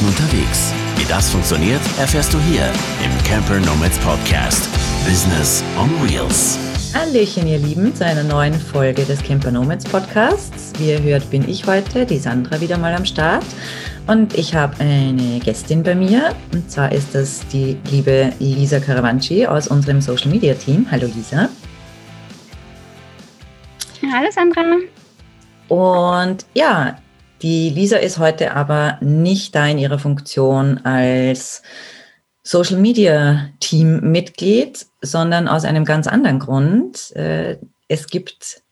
Monaten unterwegs. Wie das funktioniert, erfährst du hier im Camper Nomads Podcast. Business on Wheels. Hallöchen, ihr Lieben, zu einer neuen Folge des Camper Nomads Podcasts. Wie ihr hört, bin ich heute, die Sandra, wieder mal am Start. Und ich habe eine Gästin bei mir. Und zwar ist das die liebe Lisa Caravanci aus unserem Social Media Team. Hallo Lisa. Hallo Sandra. Und ja, die Lisa ist heute aber nicht da in ihrer Funktion als Social Media Team Mitglied, sondern aus einem ganz anderen Grund. Äh, es gibt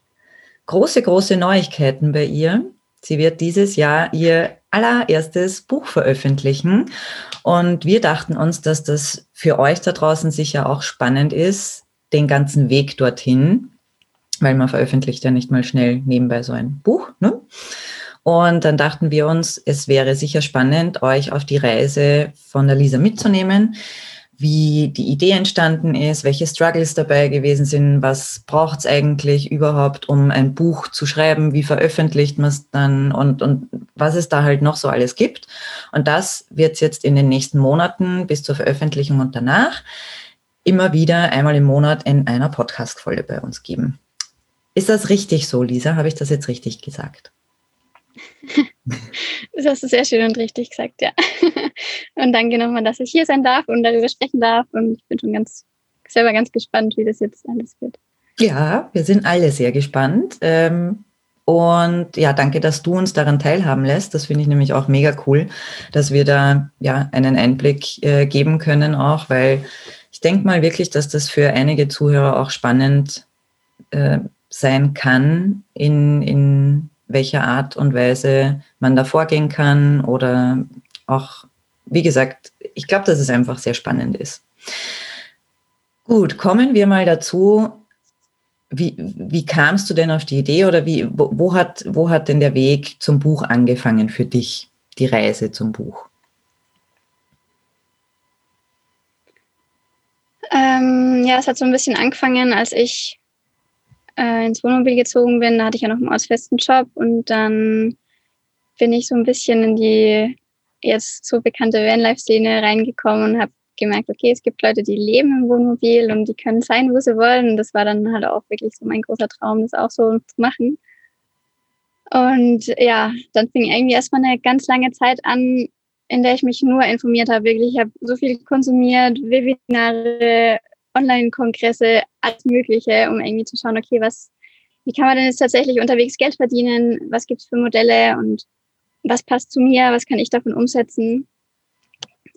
große, große Neuigkeiten bei ihr. Sie wird dieses Jahr ihr allererstes Buch veröffentlichen. Und wir dachten uns, dass das für euch da draußen sicher auch spannend ist, den ganzen Weg dorthin, weil man veröffentlicht ja nicht mal schnell nebenbei so ein Buch. Ne? Und dann dachten wir uns, es wäre sicher spannend, euch auf die Reise von der Lisa mitzunehmen, wie die Idee entstanden ist, welche Struggles dabei gewesen sind, was braucht es eigentlich überhaupt, um ein Buch zu schreiben, wie veröffentlicht man es dann und, und was es da halt noch so alles gibt. Und das wird es jetzt in den nächsten Monaten bis zur Veröffentlichung und danach immer wieder einmal im Monat in einer Podcast-Folge bei uns geben. Ist das richtig so, Lisa? Habe ich das jetzt richtig gesagt? Das hast du sehr schön und richtig gesagt, ja. Und danke nochmal, dass ich hier sein darf und darüber sprechen darf. Und ich bin schon ganz selber ganz gespannt, wie das jetzt alles wird. Ja, wir sind alle sehr gespannt. Ähm, und ja, danke, dass du uns daran teilhaben lässt. Das finde ich nämlich auch mega cool, dass wir da ja einen Einblick äh, geben können auch, weil ich denke mal wirklich, dass das für einige Zuhörer auch spannend äh, sein kann in, in welcher Art und Weise man da vorgehen kann oder auch, wie gesagt, ich glaube, dass es einfach sehr spannend ist. Gut, kommen wir mal dazu. Wie, wie kamst du denn auf die Idee oder wie, wo, wo, hat, wo hat denn der Weg zum Buch angefangen für dich, die Reise zum Buch? Ähm, ja, es hat so ein bisschen angefangen, als ich äh, ins Wohnmobil gezogen bin, da hatte ich ja noch einen ausfesten Job und dann bin ich so ein bisschen in die jetzt so bekannte Vanlife-Szene reingekommen und habe gemerkt, okay, es gibt Leute, die leben im Wohnmobil und die können sein, wo sie wollen. Und das war dann halt auch wirklich so mein großer Traum, das auch so zu machen. Und ja, dann fing irgendwie erstmal eine ganz lange Zeit an, in der ich mich nur informiert habe. Wirklich, ich habe so viel konsumiert, Webinare, Online-Kongresse, alles Mögliche, um irgendwie zu schauen, okay, was, wie kann man denn jetzt tatsächlich unterwegs Geld verdienen? Was gibt es für Modelle und was passt zu mir? Was kann ich davon umsetzen?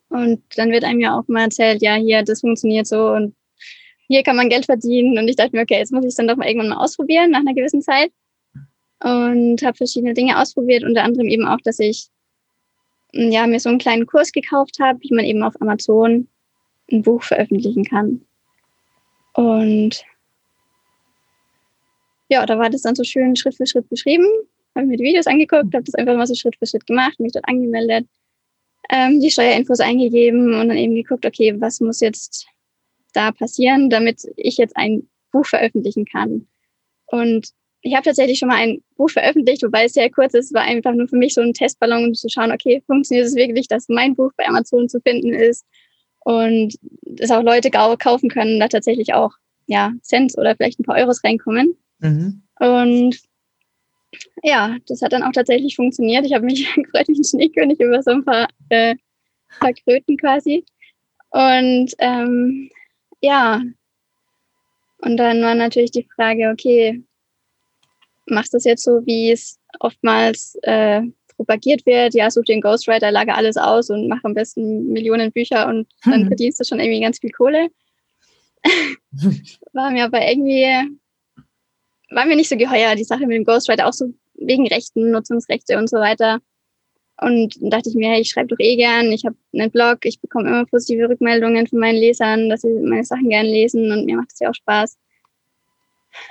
Und dann wird einem ja auch mal erzählt, ja, hier, das funktioniert so und hier kann man Geld verdienen. Und ich dachte mir, okay, jetzt muss ich es dann doch mal irgendwann mal ausprobieren nach einer gewissen Zeit. Und habe verschiedene Dinge ausprobiert, unter anderem eben auch, dass ich ja, mir so einen kleinen Kurs gekauft habe, wie man eben auf Amazon ein Buch veröffentlichen kann. Und ja, da war das dann so schön Schritt für Schritt beschrieben. Habe mir die Videos angeguckt, habe das einfach mal so Schritt für Schritt gemacht, mich dort angemeldet, ähm, die Steuerinfos eingegeben und dann eben geguckt, okay, was muss jetzt da passieren, damit ich jetzt ein Buch veröffentlichen kann. Und ich habe tatsächlich schon mal ein Buch veröffentlicht, wobei es sehr kurz ist, war einfach nur für mich so ein Testballon, um zu schauen, okay, funktioniert es wirklich, dass mein Buch bei Amazon zu finden ist? Und dass auch Leute kaufen können, da tatsächlich auch ja, Cent oder vielleicht ein paar Euros reinkommen. Mhm. Und ja, das hat dann auch tatsächlich funktioniert. Ich habe mich gefreut wie ein Schneekönig über so ein paar, äh, paar Kröten quasi. Und ähm, ja, und dann war natürlich die Frage, okay, machst du das jetzt so, wie es oftmals äh, propagiert wird, ja, such dir einen Ghostwriter, lage alles aus und mach am besten Millionen Bücher und dann hm. verdienst du schon irgendwie ganz viel Kohle. war mir aber irgendwie, war mir nicht so geheuer, die Sache mit dem Ghostwriter, auch so wegen Rechten, Nutzungsrechte und so weiter. Und dann dachte ich mir, hey, ich schreibe doch eh gern, ich habe einen Blog, ich bekomme immer positive Rückmeldungen von meinen Lesern, dass sie meine Sachen gern lesen und mir macht es ja auch Spaß.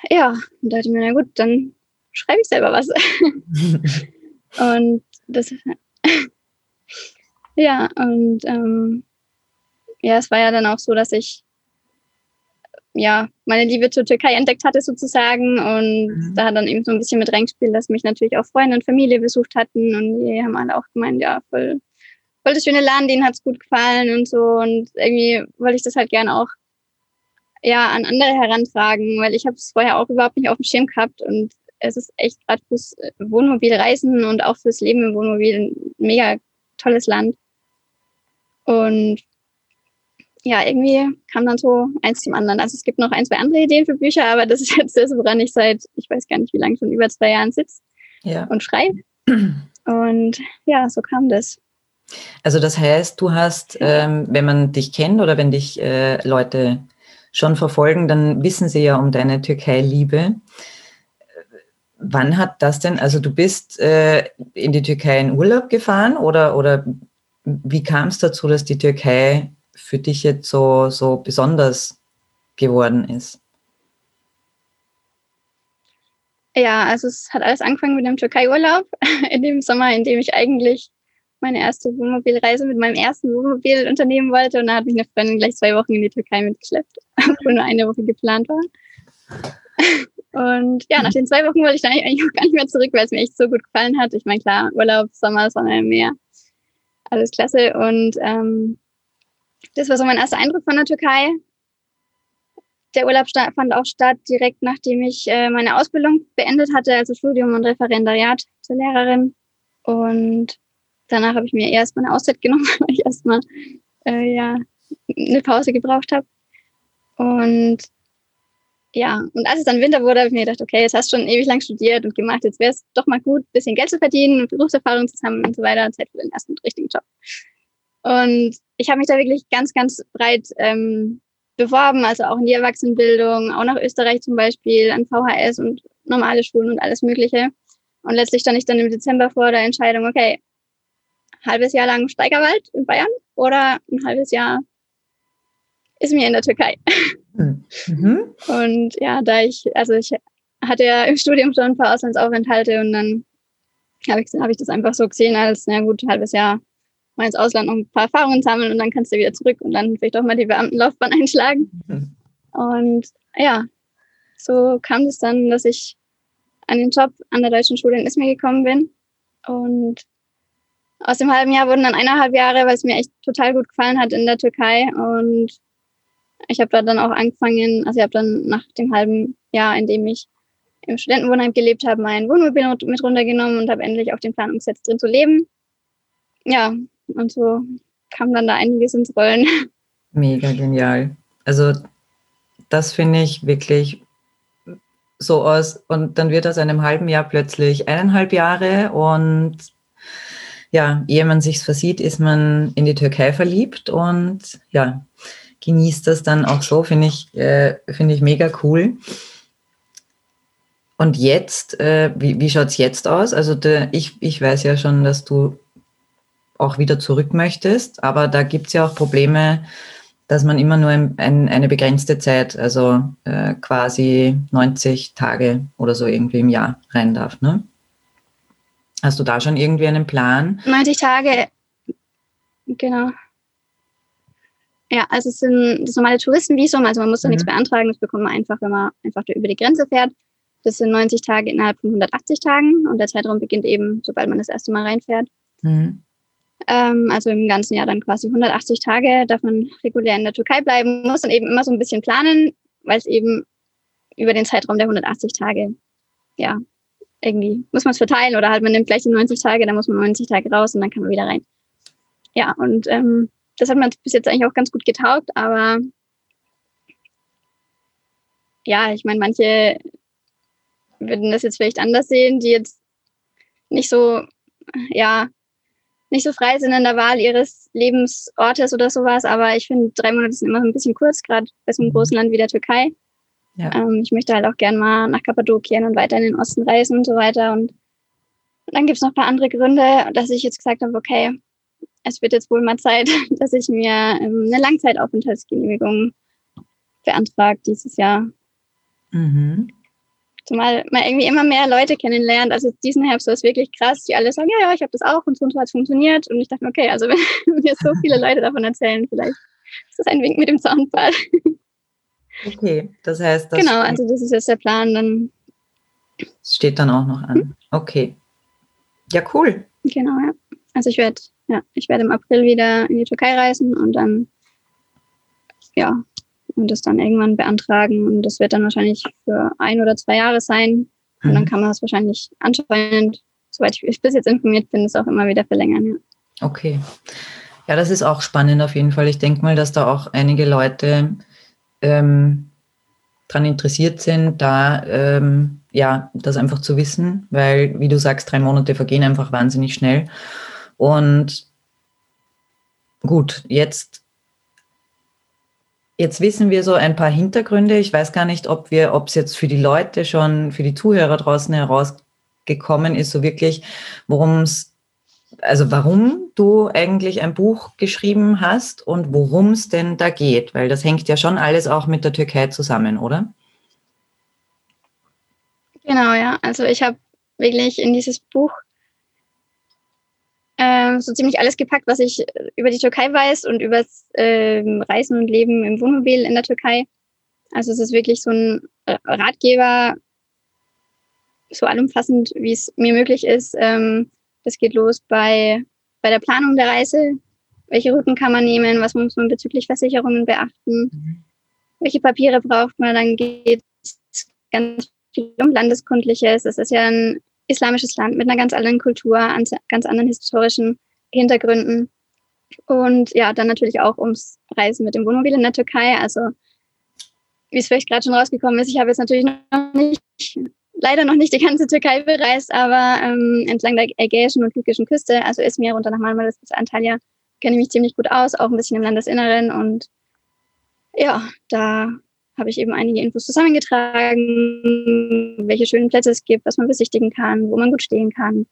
Ja, und dachte ich mir, na gut, dann schreibe ich selber was. Und das, ja, und ähm, ja, es war ja dann auch so, dass ich ja meine Liebe zur Türkei entdeckt hatte sozusagen und mhm. da hat dann eben so ein bisschen mit reingespielt, dass mich natürlich auch Freunde und Familie besucht hatten und die haben alle auch gemeint, ja, voll voll das schöne Land, denen hat's gut gefallen und so. Und irgendwie wollte ich das halt gerne auch ja an andere herantragen, weil ich habe es vorher auch überhaupt nicht auf dem Schirm gehabt und es ist echt gerade fürs Wohnmobilreisen und auch fürs Leben im Wohnmobil ein mega tolles Land. Und ja, irgendwie kam dann so eins zum anderen. Also es gibt noch ein, zwei andere Ideen für Bücher, aber das ist jetzt das, woran ich seit, ich weiß gar nicht wie lange, schon über zwei Jahren sitze ja. und schreibe. Und ja, so kam das. Also das heißt, du hast, ähm, wenn man dich kennt oder wenn dich äh, Leute schon verfolgen, dann wissen sie ja um deine Türkei-Liebe. Wann hat das denn, also du bist äh, in die Türkei in Urlaub gefahren oder, oder wie kam es dazu, dass die Türkei für dich jetzt so, so besonders geworden ist? Ja, also es hat alles angefangen mit dem Türkei-Urlaub, in dem Sommer, in dem ich eigentlich meine erste Wohnmobilreise mit meinem ersten Wohnmobil unternehmen wollte. Und da hat mich eine Freundin gleich zwei Wochen in die Türkei mitgeschleppt, obwohl nur eine Woche geplant war. Und ja, nach den zwei Wochen wollte ich dann eigentlich auch gar nicht mehr zurück, weil es mir echt so gut gefallen hat. Ich meine, klar, Urlaub, Sommer, Sonne, Meer, alles klasse. Und ähm, das war so mein erster Eindruck von der Türkei. Der Urlaub fand auch statt direkt nachdem ich äh, meine Ausbildung beendet hatte, also Studium und Referendariat zur Lehrerin. Und danach habe ich mir erstmal eine Auszeit genommen, weil ich erstmal äh, ja, eine Pause gebraucht habe. Und ja, und als es dann Winter wurde, habe ich mir gedacht, okay, jetzt hast du schon ewig lang studiert und gemacht, jetzt wäre es doch mal gut, bisschen Geld zu verdienen und Berufserfahrung zu haben und so weiter, Zeit für den ersten richtigen Job. Und ich habe mich da wirklich ganz, ganz breit ähm, beworben, also auch in die Erwachsenenbildung, auch nach Österreich zum Beispiel, an VHS und normale Schulen und alles Mögliche. Und letztlich stand ich dann im Dezember vor der Entscheidung, okay, halbes Jahr lang Steigerwald in Bayern oder ein halbes Jahr ist mir in der Türkei. Mhm. Und ja, da ich, also ich hatte ja im Studium schon ein paar Auslandsaufenthalte und dann habe ich, hab ich das einfach so gesehen als, na gut, ein halbes Jahr mal ins Ausland noch ein paar Erfahrungen sammeln und dann kannst du wieder zurück und dann vielleicht auch mal die Beamtenlaufbahn einschlagen. Mhm. Und ja, so kam es dann, dass ich an den Job an der Deutschen Schule in Izmir gekommen bin. Und aus dem halben Jahr wurden dann eineinhalb Jahre, weil es mir echt total gut gefallen hat in der Türkei. Und ich habe da dann auch angefangen, also ich habe dann nach dem halben Jahr, in dem ich im Studentenwohnheim gelebt habe, mein Wohnmobil mit runtergenommen und habe endlich auf den Plan umgesetzt, drin zu leben. Ja, und so kam dann da einiges ins Rollen. Mega genial. Also das finde ich wirklich so aus. Und dann wird aus einem halben Jahr plötzlich eineinhalb Jahre und ja, ehe man sich's versieht, ist man in die Türkei verliebt und ja, genießt das dann auch so, finde ich, äh, finde ich mega cool. Und jetzt, äh, wie, wie schaut es jetzt aus? Also der, ich, ich weiß ja schon, dass du auch wieder zurück möchtest. Aber da gibt es ja auch Probleme, dass man immer nur ein, ein, eine begrenzte Zeit, also äh, quasi 90 Tage oder so irgendwie im Jahr rein darf. Ne? Hast du da schon irgendwie einen Plan? 90 Tage, genau. Ja, also es sind das normale Touristenvisum, also man muss da mhm. nichts beantragen, das bekommt man einfach, wenn man einfach über die Grenze fährt. Das sind 90 Tage innerhalb von 180 Tagen und der Zeitraum beginnt eben, sobald man das erste Mal reinfährt. Mhm. Ähm, also im ganzen Jahr dann quasi 180 Tage, darf man regulär in der Türkei bleiben, muss dann eben immer so ein bisschen planen, weil es eben über den Zeitraum der 180 Tage, ja, irgendwie muss man es verteilen oder halt man nimmt gleich die 90 Tage, dann muss man 90 Tage raus und dann kann man wieder rein. Ja, und ähm, das hat mir bis jetzt eigentlich auch ganz gut getaugt, aber ja, ich meine, manche würden das jetzt vielleicht anders sehen, die jetzt nicht so, ja, nicht so frei sind in der Wahl ihres Lebensortes oder sowas, aber ich finde, drei Monate sind immer so ein bisschen kurz, gerade bei so einem mhm. großen Land wie der Türkei. Ja. Ähm, ich möchte halt auch gern mal nach Kappadokien und weiter in den Osten reisen und so weiter. Und, dann gibt es noch ein paar andere Gründe, dass ich jetzt gesagt habe, okay, es wird jetzt wohl mal Zeit, dass ich mir ähm, eine Langzeitaufenthaltsgenehmigung beantrage dieses Jahr. Mhm. Zumal man irgendwie immer mehr Leute kennenlernt. Also diesen Herbst war es wirklich krass, die alle sagen, ja, ja, ich habe das auch und so und so hat es funktioniert. Und ich dachte mir, okay, also wenn mir so viele Leute davon erzählen, vielleicht ist das ein Wink mit dem Zaunpfahl. Okay, das heißt, das genau, also das ist jetzt der Plan. Dann steht dann auch noch an. Hm? Okay, ja cool. Genau, ja. Also ich werde Ja, ich werde im April wieder in die Türkei reisen und dann, ja, und das dann irgendwann beantragen. Und das wird dann wahrscheinlich für ein oder zwei Jahre sein. Und dann mhm. kann man das wahrscheinlich anscheinend, soweit ich bis jetzt informiert bin, das auch immer wieder verlängern. Ja. Okay. Ja, das ist auch spannend auf jeden Fall. Ich denke mal, dass da auch einige Leute ähm, daran interessiert sind, da ähm, ja, das einfach zu wissen, weil, wie du sagst, drei Monate vergehen einfach wahnsinnig schnell. Und gut, jetzt, jetzt wissen wir so ein paar Hintergründe. Ich weiß gar nicht, ob wir, ob es jetzt für die Leute schon, für die Zuhörer draußen herausgekommen ist, so wirklich, worum es also warum du eigentlich ein Buch geschrieben hast und worum es denn da geht, weil das hängt ja schon alles auch mit der Türkei zusammen, oder? Genau, ja. Also ich habe wirklich in dieses Buch äh, so ziemlich alles gepackt, was ich über die Türkei weiß und über das äh, Reisen und Leben im Wohnmobil in der Türkei. Also es ist wirklich so ein Ratgeber, so allumfassend, wie es mir möglich ist. Ähm, das geht los bei, bei der Planung der Reise. Welche Routen kann man nehmen? Was muss man bezüglich Versicherungen beachten? Mhm. Welche Papiere braucht man? Dann geht es ganz viel um Landeskundliches. Es ist ja ein islamisches Land mit einer ganz anderen Kultur, ganz anderen historischen Hintergründen. Und ja, dann natürlich auch ums Reisen mit dem Wohnmobil in der Türkei. Also, wie es vielleicht gerade schon rausgekommen ist, ich habe jetzt natürlich noch nicht leider noch nicht die ganze Türkei bereist, aber ähm, entlang der ägäischen und türkischen Küste, also Izmir runter nach Marmaris bis Antalya, kenne ich mich ziemlich gut aus, auch ein bisschen im Landesinneren. Und ja, da habe ich eben einige Infos zusammengetragen, welche schönen Plätze es gibt, was man besichtigen kann, wo man gut stehen kann.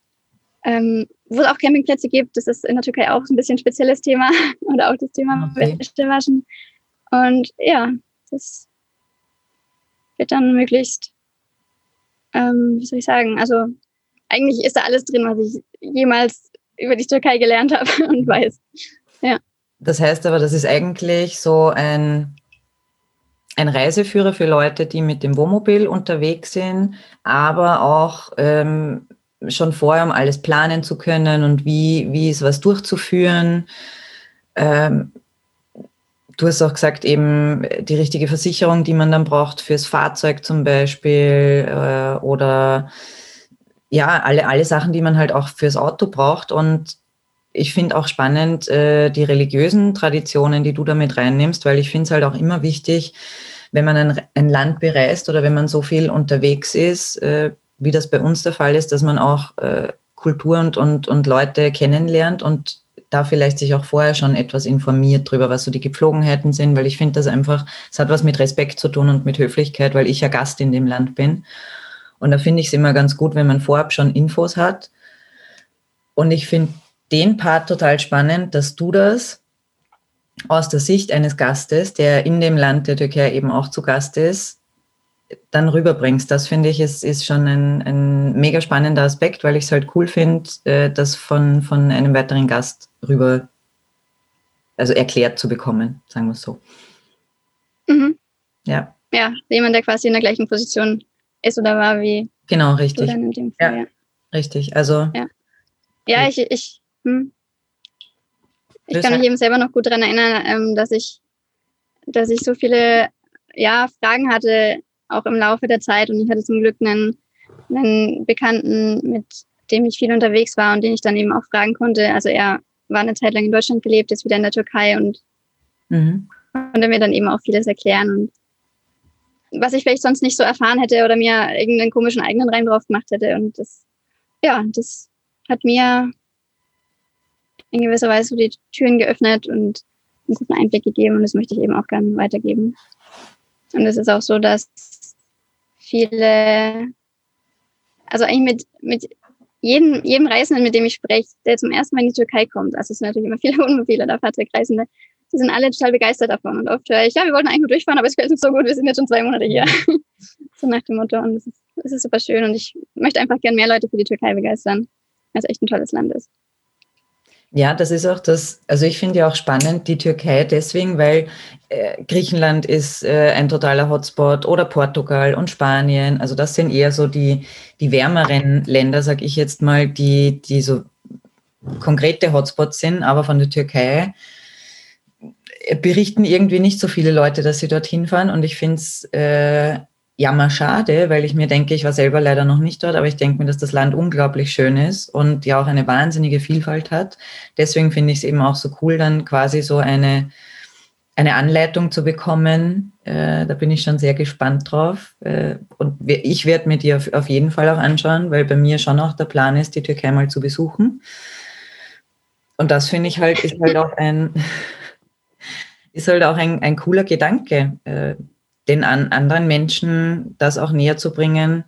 Ähm, wo es auch Campingplätze gibt, das ist in der Türkei auch ein bisschen ein spezielles Thema oder auch das Thema okay. Wäschewaschen. Und ja, das wird dann möglichst ähm, wie soll ich sagen, also eigentlich ist da alles drin, was ich jemals über die Türkei gelernt habe und weiß. Ja. Das heißt aber, das ist eigentlich so ein, ein Reiseführer für Leute, die mit dem Wohnmobil unterwegs sind, aber auch ähm, schon vorher, um alles planen zu können und wie, wie ist was durchzuführen. Ähm, Du hast auch gesagt, eben die richtige Versicherung, die man dann braucht fürs Fahrzeug zum Beispiel äh, oder ja, alle, alle Sachen, die man halt auch fürs Auto braucht. Und ich finde auch spannend äh, die religiösen Traditionen, die du damit reinnimmst, weil ich finde es halt auch immer wichtig, wenn man ein, ein, Land bereist oder wenn man so viel unterwegs ist, äh, wie das bei uns der Fall ist, dass man auch äh, Kultur und, und, und Leute kennenlernt und da vielleicht sich auch vorher schon etwas informiert drüber, was so die Gepflogenheiten sind, weil ich finde das einfach, es hat was mit Respekt zu tun und mit Höflichkeit, weil ich ja Gast in dem Land bin. Und da finde ich es immer ganz gut, wenn man vorab schon Infos hat. Und ich finde den Part total spannend, dass du das aus der Sicht eines Gastes, der in dem Land der Türkei eben auch zu Gast ist, dann rüberbringst. Das finde ich ist, ist schon ein, ein mega spannender Aspekt, weil ich es halt cool finde, äh, das von, von einem weiteren Gast rüber, also erklärt zu bekommen, sagen wir es so. Mhm. Ja. Ja, jemand, der quasi in der gleichen Position ist oder war wie. Genau, richtig. Fall, ja, ja, richtig. Also. Ja, ja ich, ich, hm. ich kann mich eben selber noch gut daran erinnern, ähm, dass ich, dass ich so viele ja, Fragen hatte, auch im Laufe der Zeit. Und ich hatte zum Glück einen, einen Bekannten, mit dem ich viel unterwegs war und den ich dann eben auch fragen konnte. Also er war eine Zeit lang in Deutschland gelebt, jetzt wieder in der Türkei und mhm. konnte mir dann eben auch vieles erklären. Und was ich vielleicht sonst nicht so erfahren hätte oder mir irgendeinen komischen eigenen Reim drauf gemacht hätte. Und das, ja, das hat mir in gewisser Weise so die Türen geöffnet und einen guten Einblick gegeben und das möchte ich eben auch gerne weitergeben. Und es ist auch so, dass viele, also eigentlich mit, mit jedem, jedem Reisenden, mit dem ich spreche, der zum ersten Mal in die Türkei kommt, also es sind natürlich immer viele Wohnmobile oder Fahrzeugreisende, die sind alle total begeistert davon. Und oft höre ich, ja, wir wollten eigentlich nur durchfahren, aber es fällt uns so gut, wir sind jetzt schon zwei Monate hier. so nach dem Motto. Und das ist, ist super schön. Und ich möchte einfach gern mehr Leute für die Türkei begeistern, weil es echt ein tolles Land ist. Ja, das ist auch das, also ich finde ja auch spannend die Türkei deswegen, weil äh, Griechenland ist äh, ein totaler Hotspot oder Portugal und Spanien. Also das sind eher so die, die wärmeren Länder, sag ich jetzt mal, die, die so konkrete Hotspots sind, aber von der Türkei berichten irgendwie nicht so viele Leute, dass sie dorthin fahren. Und ich finde es äh, jammer schade, weil ich mir denke, ich war selber leider noch nicht dort, aber ich denke mir, dass das Land unglaublich schön ist und ja auch eine wahnsinnige Vielfalt hat. Deswegen finde ich es eben auch so cool, dann quasi so eine, eine Anleitung zu bekommen. Äh, da bin ich schon sehr gespannt drauf. Äh, und ich werde mir die auf, auf jeden Fall auch anschauen, weil bei mir schon auch der Plan ist, die Türkei mal zu besuchen. Und das finde ich halt, ist halt auch ein, ist halt auch ein, ein cooler Gedanke, äh, den an anderen Menschen das auch näher zu bringen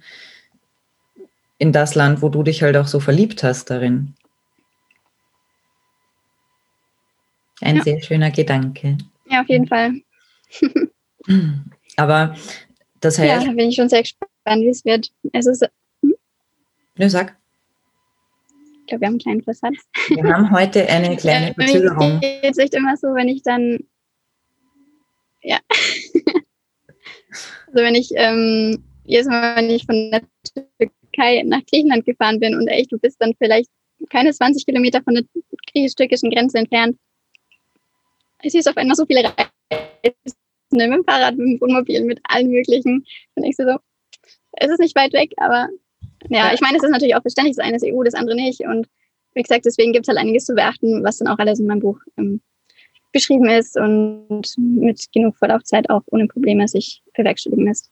in das Land, wo du dich halt auch so verliebt hast darin. Ein ja. sehr schöner Gedanke. Ja, auf jeden Fall. Aber das heißt. Ja, bin ich schon sehr gespannt, wie es wird. Es ist. Hm? Ne, sag. Ich glaube, wir haben einen kleinen Versatz. Wir haben heute eine kleine Verzögerung. Es ist echt immer so, wenn ich dann. Ja. Also wenn ich ähm, jedes Mal, wenn ich von der Türkei nach Griechenland gefahren bin und echt, du bist dann vielleicht keine 20 Kilometer von der griechisch-türkischen Grenze entfernt. Ich sehe auf einmal so viele Reisen mit dem Fahrrad, mit dem Wohnmobil, mit allen möglichen. Denkst du so, es ist nicht weit weg, aber ja, ich meine, es ist natürlich auch verständlich, das eine ist EU, das andere nicht. Und wie gesagt, deswegen gibt es halt einiges zu beachten, was dann auch alles in meinem Buch ähm, beschrieben ist und mit genug Vorlaufzeit auch ohne Probleme sich bewerkstelligen lässt.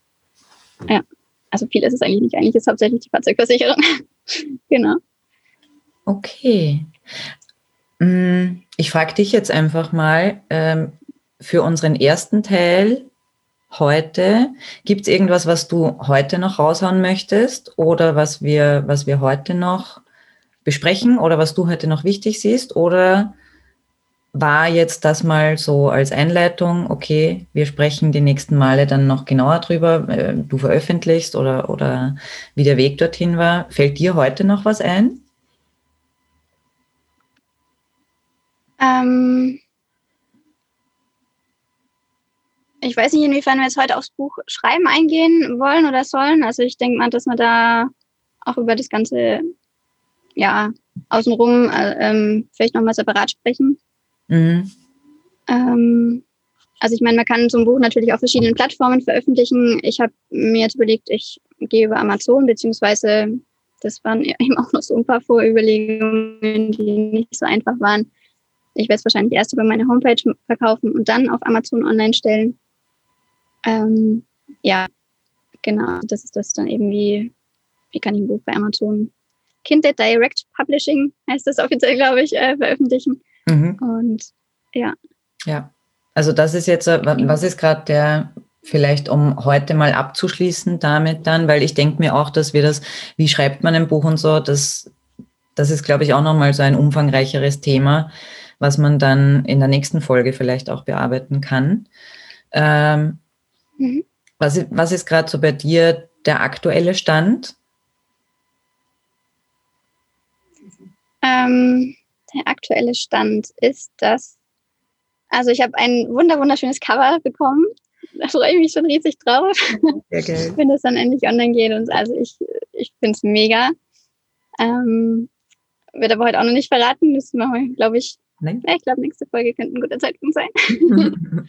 Ja, also viel ist es eigentlich nicht. Eigentlich ist hauptsächlich die Fahrzeugversicherung. genau. Okay. Mm, ich frage dich jetzt einfach mal, ähm, für unseren ersten Teil heute, gibt es irgendwas, was du heute noch raushauen möchtest oder was wir, was wir heute noch besprechen oder was du heute noch wichtig siehst? Oder war jetzt das mal so als Einleitung, okay, wir sprechen die nächsten Male dann noch genauer drüber, äh, du veröffentlichst oder, oder wie der Weg dorthin war. Fällt dir heute noch was ein? Ähm, ich weiß nicht, inwiefern wir jetzt heute aufs Buch Schreiben eingehen wollen oder sollen. Also ich denke mal, dass wir da auch über das Ganze, ja, außenrum äh, ähm, vielleicht nochmal separat sprechen. Mhm. Ähm, also ich meine, man kann so ein Buch natürlich auf verschiedenen Plattformen veröffentlichen. Ich habe mir jetzt überlegt, ich gehe über Amazon, beziehungsweise das waren eben auch noch so ein paar Vorüberlegungen, die nicht so einfach waren. Ich werde es wahrscheinlich erst über meine Homepage verkaufen und dann auf Amazon online stellen. Ähm, ja, genau, das ist das dann eben wie, wie kann ich ein Buch bei Amazon Kindle Direct Publishing heißt das offiziell, glaube ich, äh, veröffentlichen. Mhm. Und ja. Ja, also das ist jetzt, äh, was ist gerade der, vielleicht um heute mal abzuschließen damit dann, weil ich denke mir auch, dass wir das, wie schreibt man ein Buch und so, das, das ist, glaube ich, auch nochmal so ein umfangreicheres Thema, was man dann in der nächsten Folge vielleicht auch bearbeiten kann. Ähm, mhm. was, was ist gerade so bei dir der aktuelle Stand? Ähm, der aktuelle Stand ist, dass, also ich habe ein wunder wunderschönes Cover bekommen. Da freue ich mich schon riesig drauf, wenn das dann endlich online geht. Und also ich, ich finde es mega. Ähm, wird aber heute auch noch nicht verraten. Das machen wir, glaube ich, Nein. Ja, ich glaube, nächste Folge könnte ein guter Zeitpunkt sein.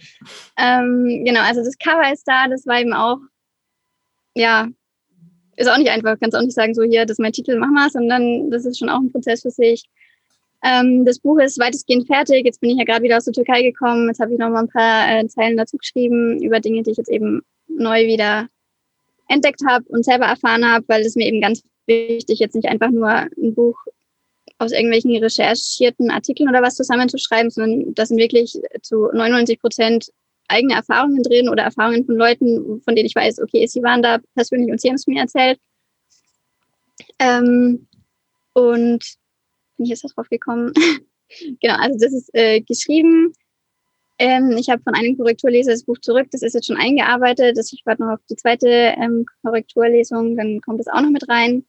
ähm, genau, also das Cover ist da, das war eben auch, ja, ist auch nicht einfach, kannst auch nicht sagen, so hier, das ist mein Titel, mach mal, sondern das ist schon auch ein Prozess für sich. Ähm, das Buch ist weitestgehend fertig. Jetzt bin ich ja gerade wieder aus der Türkei gekommen. Jetzt habe ich noch mal ein paar äh, Zeilen dazu geschrieben über Dinge, die ich jetzt eben neu wieder entdeckt habe und selber erfahren habe, weil es mir eben ganz wichtig jetzt nicht einfach nur ein Buch aus irgendwelchen recherchierten Artikeln oder was zusammenzuschreiben, sondern das sind wirklich zu 99 Prozent eigene Erfahrungen drin oder Erfahrungen von Leuten, von denen ich weiß, okay, sie waren da persönlich und sie haben es mir erzählt. Ähm, und bin ich jetzt drauf gekommen? genau, also das ist äh, geschrieben. Ähm, ich habe von einem Korrekturleser das Buch zurück, das ist jetzt schon eingearbeitet. Das, ich warte noch auf die zweite ähm, Korrekturlesung, dann kommt das auch noch mit rein.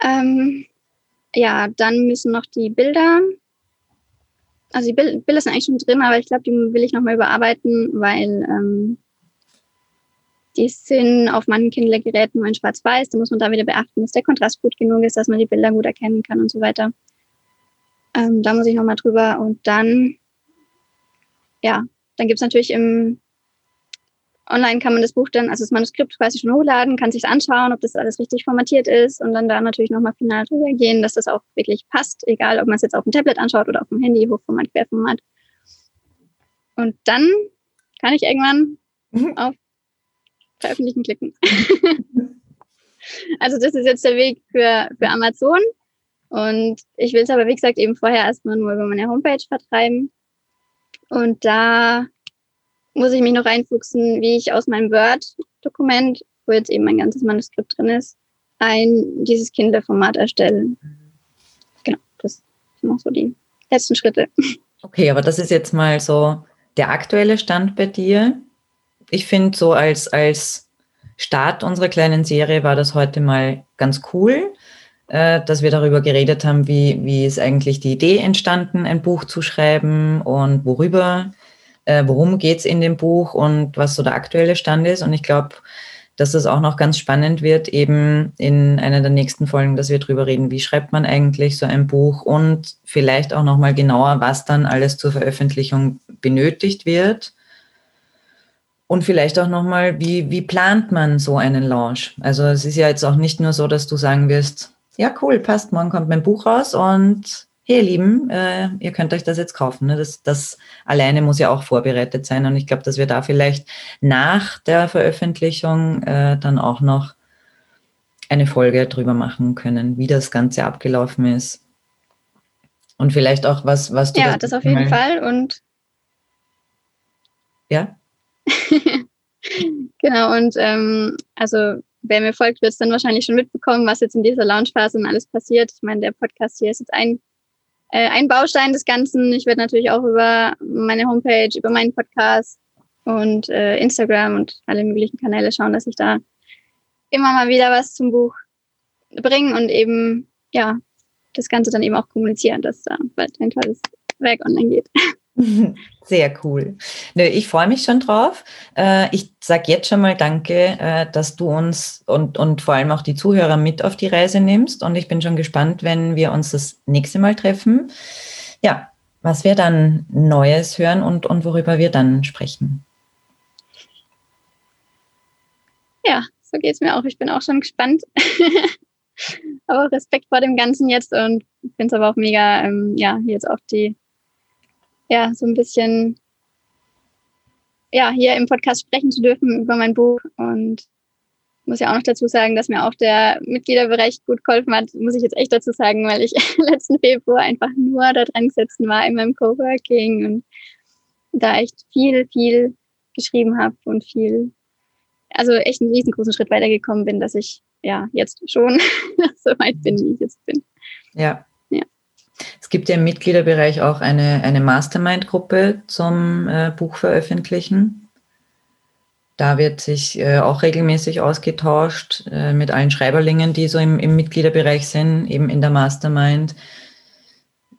Ähm, ja, dann müssen noch die Bilder, also die Bilder sind eigentlich schon drin, aber ich glaube, die will ich nochmal überarbeiten, weil ähm, die sind auf manchen Kindle-Geräten nur in schwarz-weiß. Da muss man da wieder beachten, dass der Kontrast gut genug ist, dass man die Bilder gut erkennen kann und so weiter. Ähm, da muss ich nochmal drüber. Und dann, ja, dann gibt es natürlich im Online kann man das Buch dann, also das Manuskript quasi schon hochladen, kann sich anschauen, ob das alles richtig formatiert ist und dann da natürlich nochmal final drüber gehen, dass das auch wirklich passt, egal ob man es jetzt auf dem Tablet anschaut oder auf dem Handy, Hochformat, Querformat. Und dann kann ich irgendwann mhm. auf Veröffentlichen klicken. also das ist jetzt der Weg für, für Amazon. Und ich will es aber, wie gesagt, eben vorher erstmal nur über meine Homepage vertreiben. Und da muss ich mich noch reinfuchsen, wie ich aus meinem Word-Dokument, wo jetzt eben mein ganzes Manuskript drin ist, ein dieses Kinderformat erstelle. Genau, das sind noch so die letzten Schritte. Okay, aber das ist jetzt mal so der aktuelle Stand bei dir. Ich finde so als, als Start unserer kleinen Serie war das heute mal ganz cool, äh, dass wir darüber geredet haben, wie, wie ist eigentlich die Idee entstanden, ein Buch zu schreiben und worüber äh, worum geht es in dem Buch und was so der aktuelle Stand ist. Und ich glaube, dass das auch noch ganz spannend wird, eben in einer der nächsten Folgen, dass wir drüber reden, wie schreibt man eigentlich so ein Buch und vielleicht auch nochmal genauer, was dann alles zur Veröffentlichung benötigt wird. Und vielleicht auch nochmal, wie, wie plant man so einen Launch? Also es ist ja jetzt auch nicht nur so, dass du sagen wirst, ja cool, passt, morgen kommt mein Buch raus und hey ihr Lieben, äh, ihr könnt euch das jetzt kaufen. Ne? Das, das alleine muss ja auch vorbereitet sein. Und ich glaube, dass wir da vielleicht nach der Veröffentlichung äh, dann auch noch eine Folge drüber machen können, wie das Ganze abgelaufen ist. Und vielleicht auch was, was du. Ja, das, das auf jeden Fall. Und ja. genau, und ähm, also wer mir folgt, wird es dann wahrscheinlich schon mitbekommen, was jetzt in dieser Launchphase und alles passiert. Ich meine, der Podcast hier ist jetzt ein äh, ein Baustein des Ganzen. Ich werde natürlich auch über meine Homepage, über meinen Podcast und äh, Instagram und alle möglichen Kanäle schauen, dass ich da immer mal wieder was zum Buch bringe und eben, ja, das Ganze dann eben auch kommunizieren, dass da bald ein tolles Werk online geht. Sehr cool. Ich freue mich schon drauf. Äh, ich sage jetzt schon mal Danke, äh, dass du uns und, und vor allem auch die Zuhörer mit auf die Reise nimmst. Und ich bin schon gespannt, wenn wir uns das nächste Mal treffen. Ja, was wir dann Neues hören und, und worüber wir dann sprechen. Ja, so geht es mir auch. Ich bin auch schon gespannt. aber Respekt vor dem Ganzen jetzt und finde es aber auch mega, ähm, ja, jetzt auch die ja, so ein bisschen ja, hier im Podcast sprechen zu dürfen über mein Buch. Und muss ja auch noch dazu sagen, dass mir auch der Mitgliederbereich gut geholfen hat, muss ich jetzt echt dazu sagen, weil ich letzten Februar einfach nur da dran gesessen war in meinem Coworking und da echt viel, viel geschrieben habe und viel, also echt einen riesengroßen Schritt weitergekommen bin, dass ich ja jetzt schon so weit bin, wie ich jetzt bin. Ja, es gibt ja im Mitgliederbereich auch eine, eine Mastermind-Gruppe zum äh, Buch veröffentlichen. Da wird sich äh, auch regelmäßig ausgetauscht äh, mit allen Schreiberlingen, die so im, im Mitgliederbereich sind, eben in der Mastermind.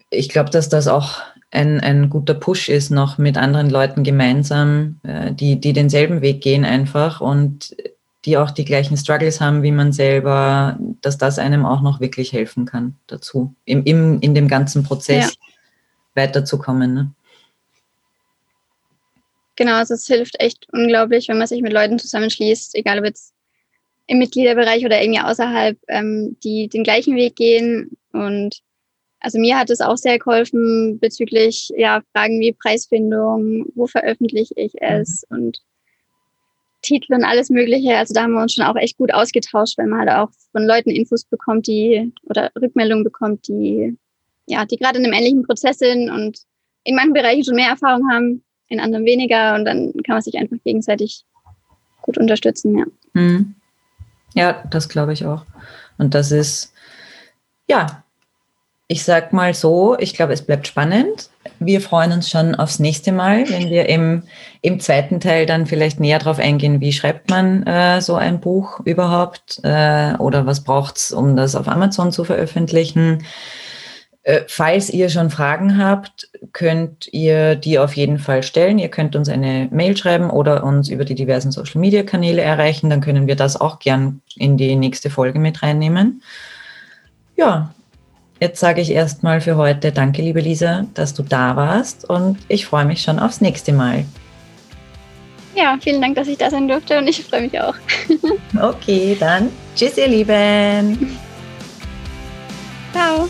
Ich glaube, dass das auch ein, ein guter Push ist, noch mit anderen Leuten gemeinsam, äh, die, die denselben Weg gehen einfach und die auch die gleichen Struggles haben wie man selber, dass das einem auch noch wirklich helfen kann dazu, im, im, in dem ganzen Prozess ja. weiterzukommen. Ne? Genau, also es hilft echt unglaublich, wenn man sich mit Leuten zusammenschließt, egal ob jetzt im Mitgliederbereich oder irgendwie außerhalb, ähm, die den gleichen Weg gehen. Und also mir hat es auch sehr geholfen bezüglich ja, Fragen wie Preisfindung, wo veröffentliche ich es mhm. und Titel und alles Mögliche. Also da haben wir uns schon auch echt gut ausgetauscht, weil man halt auch von Leuten Infos bekommt, die oder Rückmeldungen bekommt, die ja, die gerade in einem ähnlichen Prozess sind und in manchen Bereichen schon mehr Erfahrung haben, in anderen weniger und dann kann man sich einfach gegenseitig gut unterstützen, ja. Mhm. Ja, das glaube ich auch. Und das ist, ja, ich sag mal so, ich glaube, es bleibt spannend. Wir freuen uns schon aufs nächste Mal, wenn wir im, im zweiten Teil dann vielleicht näher darauf eingehen, wie schreibt man äh, so ein Buch überhaupt äh, oder was braucht's, um das auf Amazon zu veröffentlichen. Äh, falls ihr schon Fragen habt, könnt ihr die auf jeden Fall stellen. Ihr könnt uns eine Mail schreiben oder uns über die diversen Social-Media-Kanäle erreichen. Dann können wir das auch gern in die nächste Folge mit reinnehmen. Ja, jetzt sage ich erstmal für heute Danke, liebe Lisa, dass du da warst und ich freue mich schon aufs nächste Mal. Ja, vielen Dank, dass ich da sein durfte und ich freue mich auch. okay, dann tschüss, ihr Lieben. Ciao.